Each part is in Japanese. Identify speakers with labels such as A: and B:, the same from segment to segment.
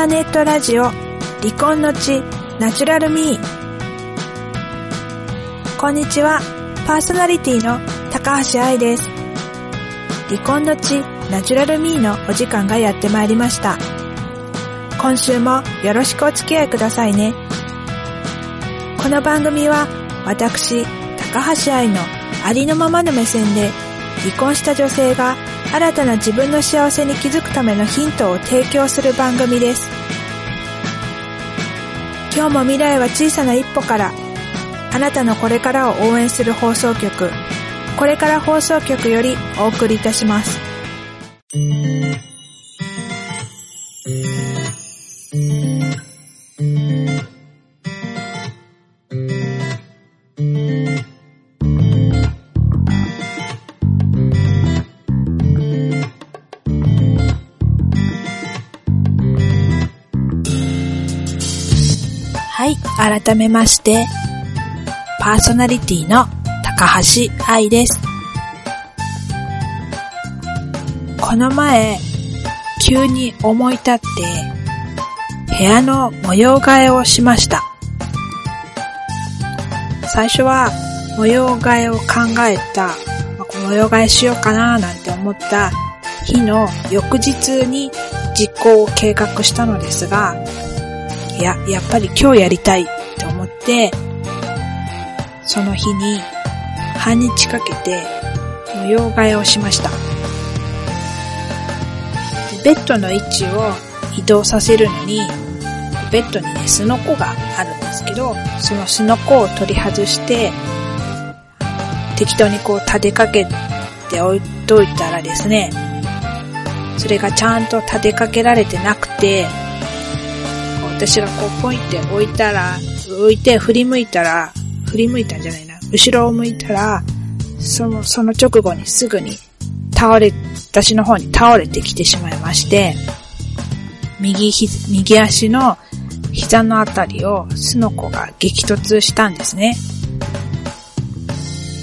A: ターネットラジオ離婚の地ナチュラルミー。こんにちはパーソナリティの高橋愛です。離婚の地ナチュラルミーのお時間がやってまいりました。今週もよろしくお付き合いくださいね。この番組は私高橋愛のありのままの目線で離婚した女性が新たな自分の幸せに気づくためのヒントを提供する番組です。今日も未来は小さな一歩からあなたのこれからを応援する放送局これから放送局よりお送りいたします。改めまして、パーソナリティの高橋愛です。この前、急に思い立って、部屋の模様替えをしました。最初は模様替えを考えた、模様替えしようかななんて思った日の翌日に実行を計画したのですが、いや、やっぱり今日やりたいと思って、その日に半日かけて模様替えをしました。ベッドの位置を移動させるのに、ベッドにね、スノコがあるんですけど、そのスノコを取り外して、適当にこう立てかけて置いといたらですね、それがちゃんと立てかけられてなくて、私がこうポイって置いたら、置いて振り向いたら、振り向いたんじゃないな。後ろを向いたら、その、その直後にすぐに倒れ、私の方に倒れてきてしまいまして、右ひ、右足の膝のあたりをスノコが激突したんですね。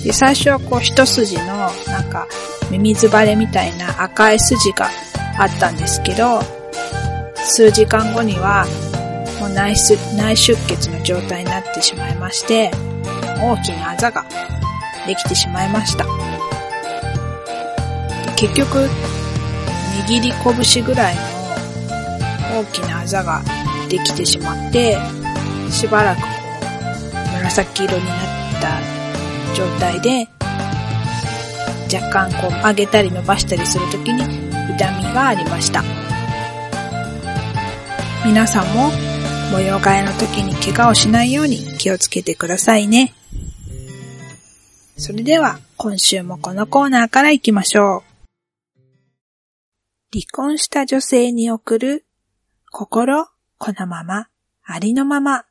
A: で、最初はこう一筋のなんかミミズバレみたいな赤い筋があったんですけど、数時間後にはもう内出血の状態になってしまいまして、大きなあざができてしまいました。結局、握り拳ぐらいの大きなあざができてしまって、しばらく、紫色になった状態で、若干こう曲げたり伸ばしたりするときに痛みがありました。皆さんも模様替えの時に怪我をしないように気をつけてくださいね。それでは今週もこのコーナーから行きましょう。離婚した女性に送る心このままありのまま。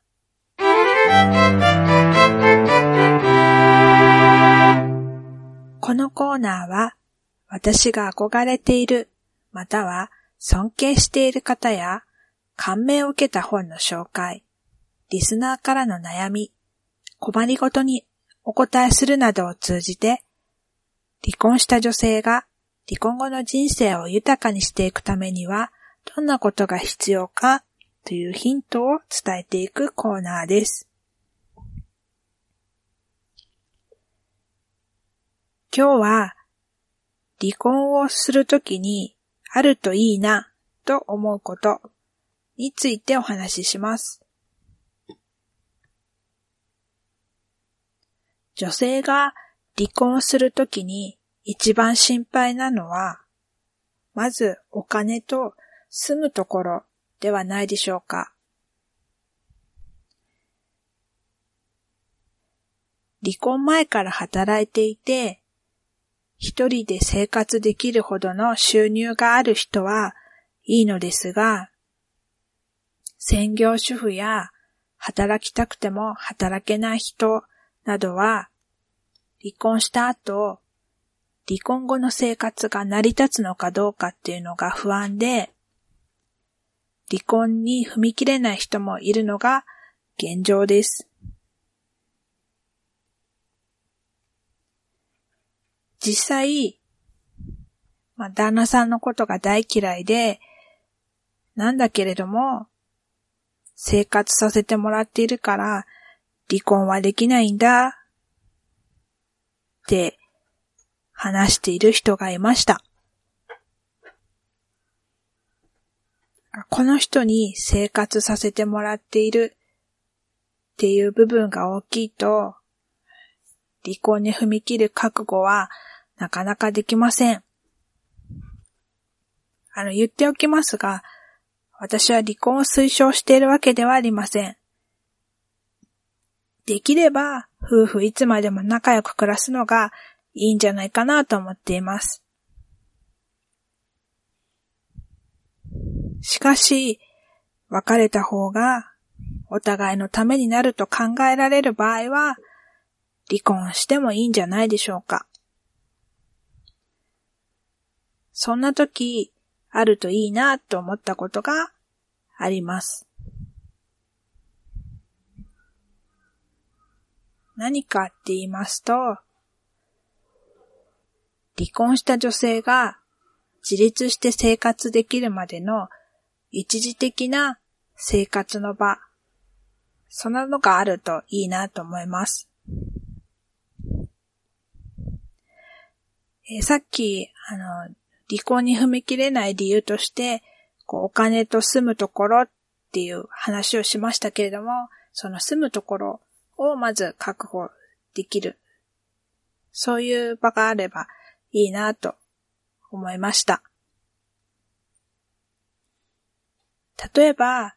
A: このコーナーは私が憧れているまたは尊敬している方や感銘を受けた本の紹介、リスナーからの悩み、困りごとにお答えするなどを通じて、離婚した女性が離婚後の人生を豊かにしていくためには、どんなことが必要かというヒントを伝えていくコーナーです。今日は離婚をするときにあるといいなと思うことについてお話しします。女性が離婚するときに一番心配なのは、まずお金と住むところではないでしょうか。離婚前から働いていて、一人で生活できるほどの収入がある人はいいのですが、専業主婦や働きたくても働けない人などは、離婚した後、離婚後の生活が成り立つのかどうかっていうのが不安で、離婚に踏み切れない人もいるのが現状です。実際、まあ、旦那さんのことが大嫌いで、なんだけれども、生活させてもらっているから離婚はできないんだって話している人がいました。この人に生活させてもらっているっていう部分が大きいと、離婚に踏み切る覚悟はなかなかできません。あの、言っておきますが、私は離婚を推奨しているわけではありません。できれば、夫婦いつまでも仲良く暮らすのがいいんじゃないかなと思っています。しかし、別れた方がお互いのためになると考えられる場合は、離婚してもいいんじゃないでしょうか。そんな時、あるといいなと思ったことがあります。何かって言いますと、離婚した女性が自立して生活できるまでの一時的な生活の場、そんなのがあるといいなと思います。えー、さっき、あの、離婚に踏み切れない理由として、こうお金と住むところっていう話をしましたけれども、その住むところをまず確保できる。そういう場があればいいなと思いました。例えば、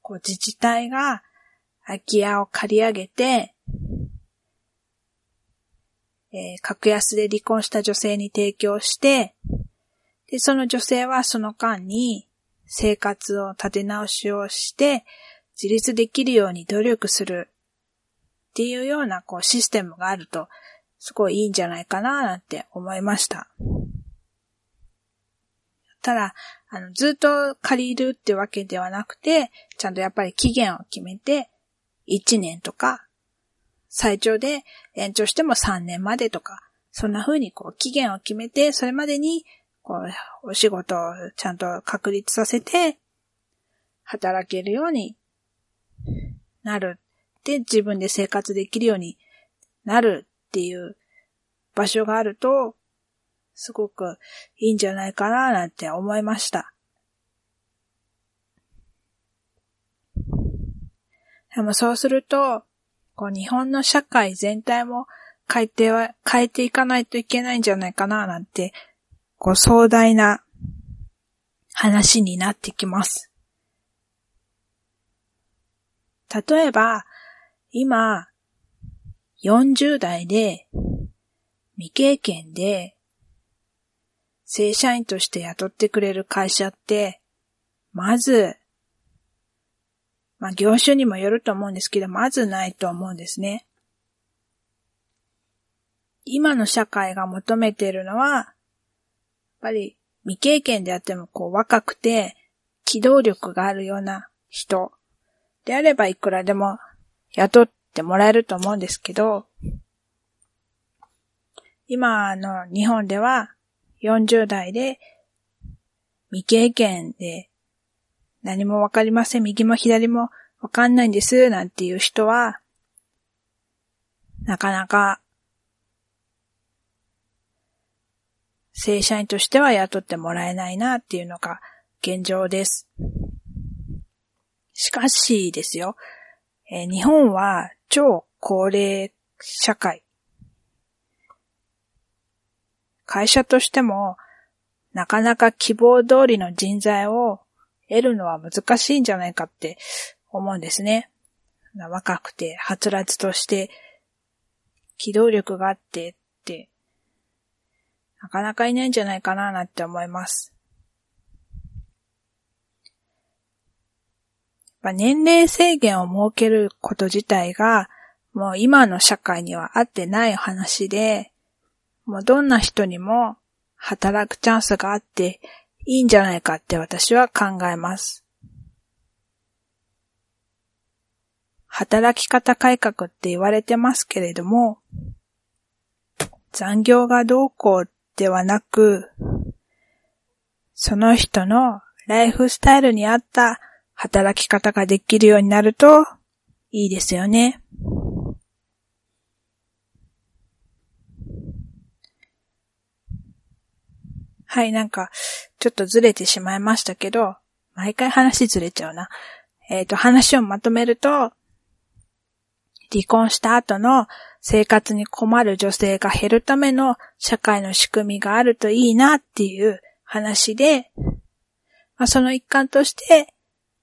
A: こう自治体が空き家を借り上げて、えー、格安で離婚した女性に提供して、で、その女性はその間に生活を立て直しをして、自立できるように努力するっていうようなこうシステムがあると、すごいいいんじゃないかななんて思いました。ただ、あの、ずっと借りるってわけではなくて、ちゃんとやっぱり期限を決めて、1年とか、最長で延長しても3年までとか、そんな風にこう期限を決めて、それまでにこう、お仕事をちゃんと確立させて、働けるようになる。で、自分で生活できるようになるっていう場所があると、すごくいいんじゃないかななんて思いました。でもそうすると、こう日本の社会全体も変えては、変えていかないといけないんじゃないかななんてこう壮大な話になってきます。例えば、今、40代で、未経験で、正社員として雇ってくれる会社って、まず、まあ業種にもよると思うんですけど、まずないと思うんですね。今の社会が求めているのは、ぱり未経験であってもこう若くて機動力があるような人であればいくらでも雇ってもらえると思うんですけど、今の日本では40代で未経験で何もわかりません、右も左もわかんないんです、なんていう人は、なかなか正社員としては雇ってもらえないなっていうのが現状です。しかしですよ、え、日本は超高齢社会。会社としてもなかなか希望通りの人材を得るのは難しいんじゃないかって思うんですね。若くて、はつらつとして、機動力があってなかなかいないんじゃないかななんて思います。年齢制限を設けること自体が、もう今の社会には合ってない話で、もうどんな人にも働くチャンスがあっていいんじゃないかって私は考えます。働き方改革って言われてますけれども、残業がどうこうっではなく、その人のライフスタイルに合った働き方ができるようになるといいですよね。はい、なんか、ちょっとずれてしまいましたけど、毎回話ずれちゃうな。えっ、ー、と、話をまとめると、離婚した後の生活に困る女性が減るための社会の仕組みがあるといいなっていう話で、まあ、その一環として、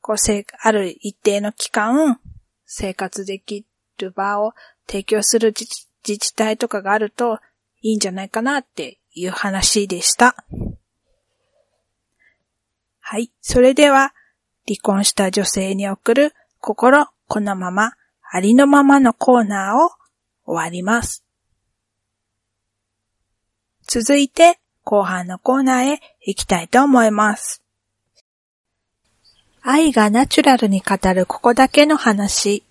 A: こう、ある一定の期間、生活できる場を提供する自自治体とかがあるといいんじゃないかなっていう話でした。はい。それでは、離婚した女性に送る心このまま、ありのままのコーナーを終わります。続いて、後半のコーナーへ行きたいと思います。愛がナチュラルに語るここだけの話。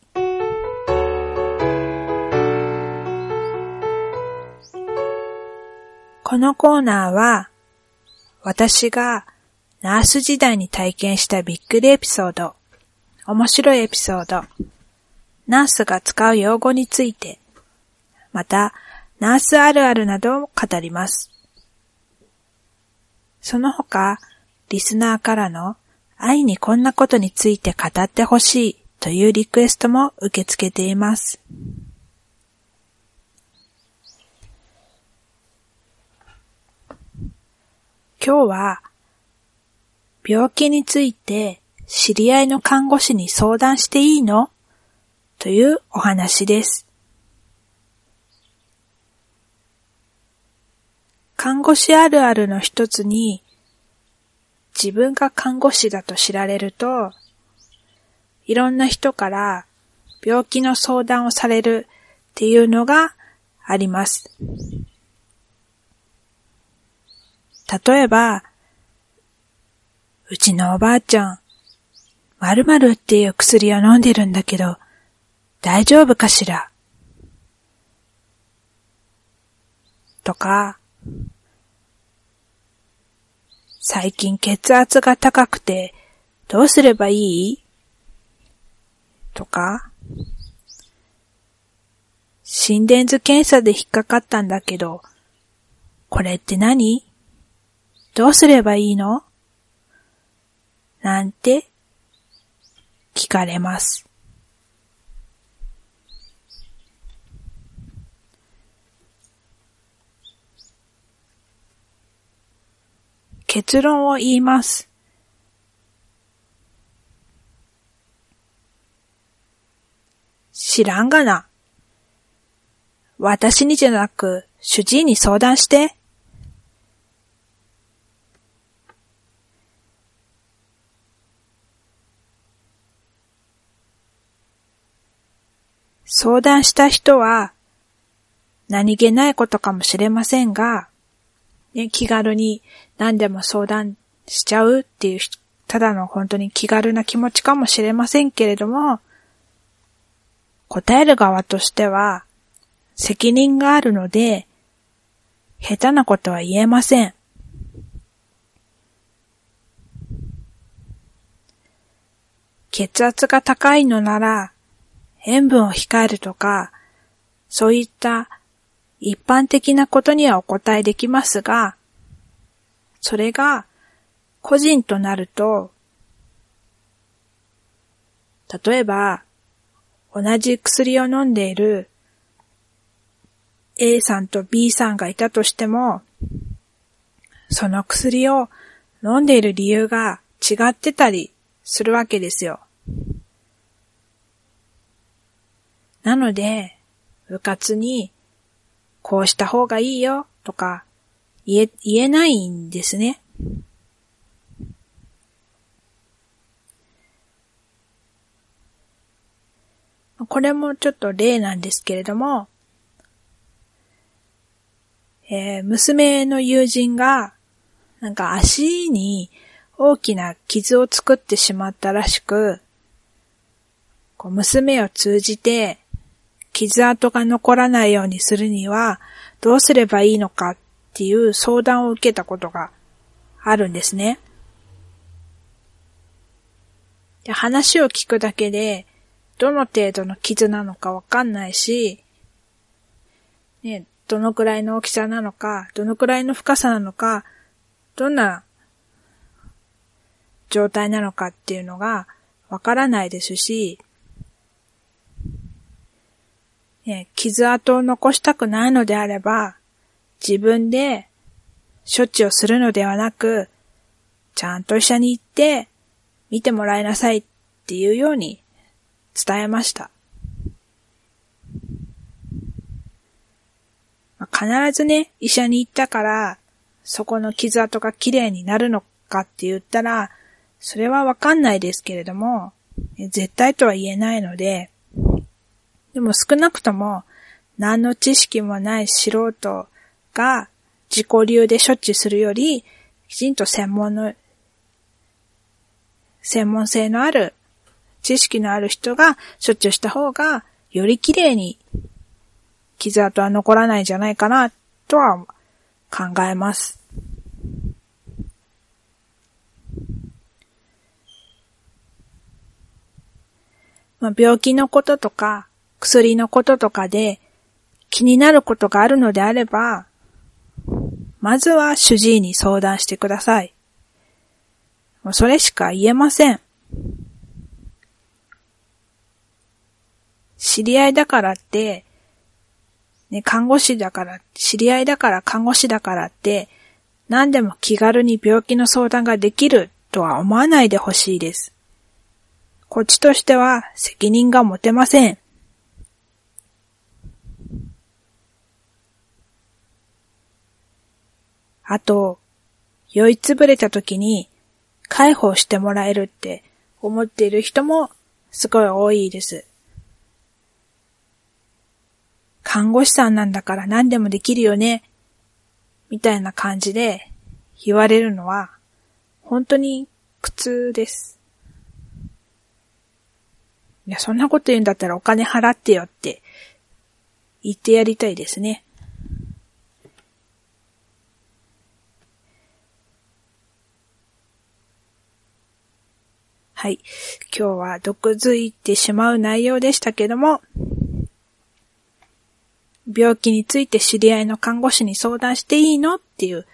A: このコーナーは、私がナース時代に体験したびっくりエピソード、面白いエピソード、ナースが使う用語について、また、ナースあるあるなどを語ります。その他、リスナーからの愛にこんなことについて語ってほしいというリクエストも受け付けています。今日は、病気について知り合いの看護師に相談していいの？というお話です。看護師あるあるの一つに、自分が看護師だと知られると、いろんな人から病気の相談をされるっていうのがあります。例えば、うちのおばあちゃん、〇〇っていう薬を飲んでるんだけど、大丈夫かしら？とか、最近血圧が高くてどうすればいい？とか、心電図検査で引っかかったんだけど、これって何？どうすればいいの？なんて聞かれます。結論を言います。知らんがな。私にじゃなく、主治医に相談して。相談した人は、何気ないことかもしれませんが、ね、気軽に何でも相談しちゃうっていう、ただの本当に気軽な気持ちかもしれませんけれども、答える側としては、責任があるので、下手なことは言えません。血圧が高いのなら、塩分を控えるとか、そういった一般的なことにはお答えできますが、それが個人となると、例えば、同じ薬を飲んでいる A さんと B さんがいたとしても、その薬を飲んでいる理由が違ってたりするわけですよ。なので、部活に、こうした方がいいよとか、言え、言えないんですね。これもちょっと例なんですけれども、えー、娘の友人が、なんか足に大きな傷を作ってしまったらしく、こう娘を通じて傷跡が残らないようにするにはどうすればいいのかっっていう相談を受けたことがあるんですね。で話を聞くだけで、どの程度の傷なのかわかんないし、ね、どのくらいの大きさなのか、どのくらいの深さなのか、どんな状態なのかっていうのがわからないですし、ね、傷跡を残したくないのであれば、自分で処置をするのではなく、ちゃんと医者に行って見てもらいなさいっていうように伝えました。必ずね、医者に行ったから、そこの傷跡が綺麗になるのかって言ったら、それはわかんないですけれども、絶対とは言えないので、でも少なくとも何の知識もない素人が自己流で処置するより、きちんと専門の、専門性のある、知識のある人が処置をした方が、より綺麗に傷跡は残らないんじゃないかな、とは考えます。まあ、病気のこととか、薬のこととかで気になることがあるのであれば、まずは主治医に相談してください。もうそれしか言えません。知り合いだからって、ね、看護師だから、知り合いだから看護師だからって、何でも気軽に病気の相談ができるとは思わないでほしいです。こっちとしては責任が持てません。あと、酔いつぶれた時に介抱してもらえるって思っている人もすごい多いです。看護師さんなんだから何でもできるよね、みたいな感じで言われるのは本当に苦痛です。いや、そんなこと言うんだったらお金払ってよって言ってやりたいですね。はい。今日は毒づいてしまう内容でしたけども、病気について知り合いの看護師に相談していいのっていう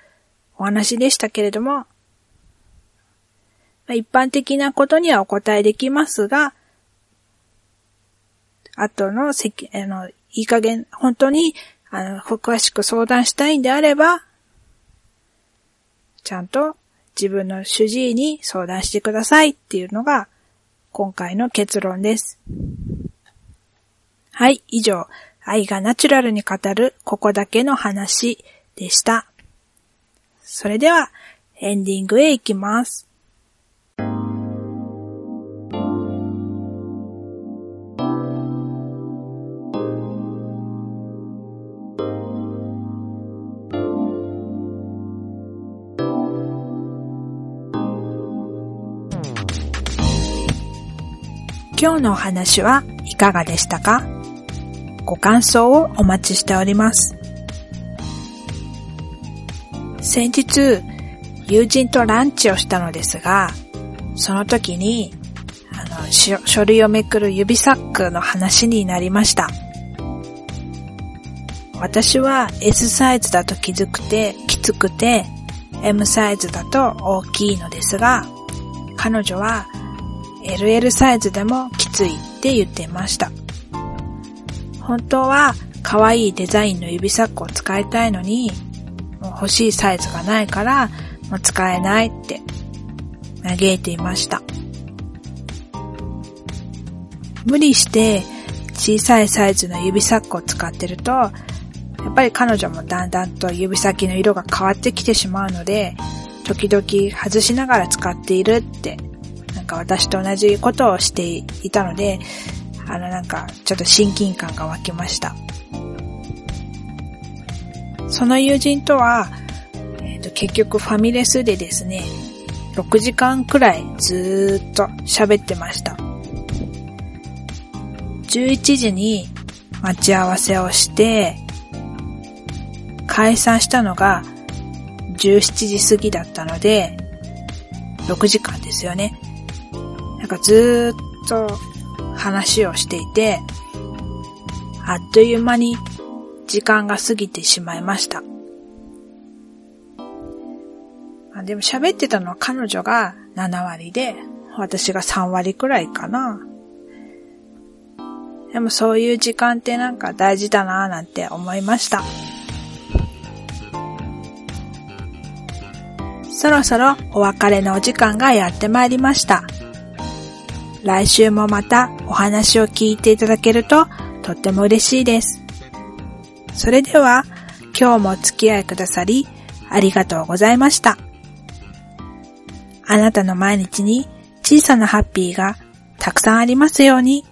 A: お話でしたけれども、一般的なことにはお答えできますが、後のせき、あの、いい加減、本当に、あの、詳しく相談したいんであれば、ちゃんと自分の主治医に相談してくださいっていうのが今回の結論です。はい、以上、愛がナチュラルに語るここだけの話でした。それではエンディングへ行きます。今日のお話はいかがでしたか？ご感想をお待ちしております。先日、友人とランチをしたのですが、その時に、あの、書類をめくる指サックの話になりました。私は S サイズだときつくて、きつくて、M サイズだと大きいのですが、彼女は LL サイズでもきついって言ってました。本当は可愛いデザインの指サックを使いたいのに、もう欲しいサイズがないからもう使えないって嘆いていました。無理して小さいサイズの指サックを使ってると、やっぱり彼女もだんだんと指先の色が変わってきてしまうので、時々外しながら使っているってなんか私と同じことをしていたので、あのなんかちょっと親近感が湧きました。その友人とは、えー、と結局ファミレスでですね、6時間くらいずーっと喋ってました。11時に待ち合わせをして、解散したのが17時過ぎだったので、6時間ですよね。なんかずっと話をしていて、あっという間に時間が過ぎてしまいました。あでも喋ってたのは彼女が7割で、私が3割くらいかな。でもそういう時間ってなんか大事だなぁなんて思いました。そろそろお別れのお時間がやってまいりました。来週もまたお話を聞いていただけるととっても嬉しいです。それでは今日もお付き合いくださりありがとうございました。あなたの毎日に小さなハッピーがたくさんありますように。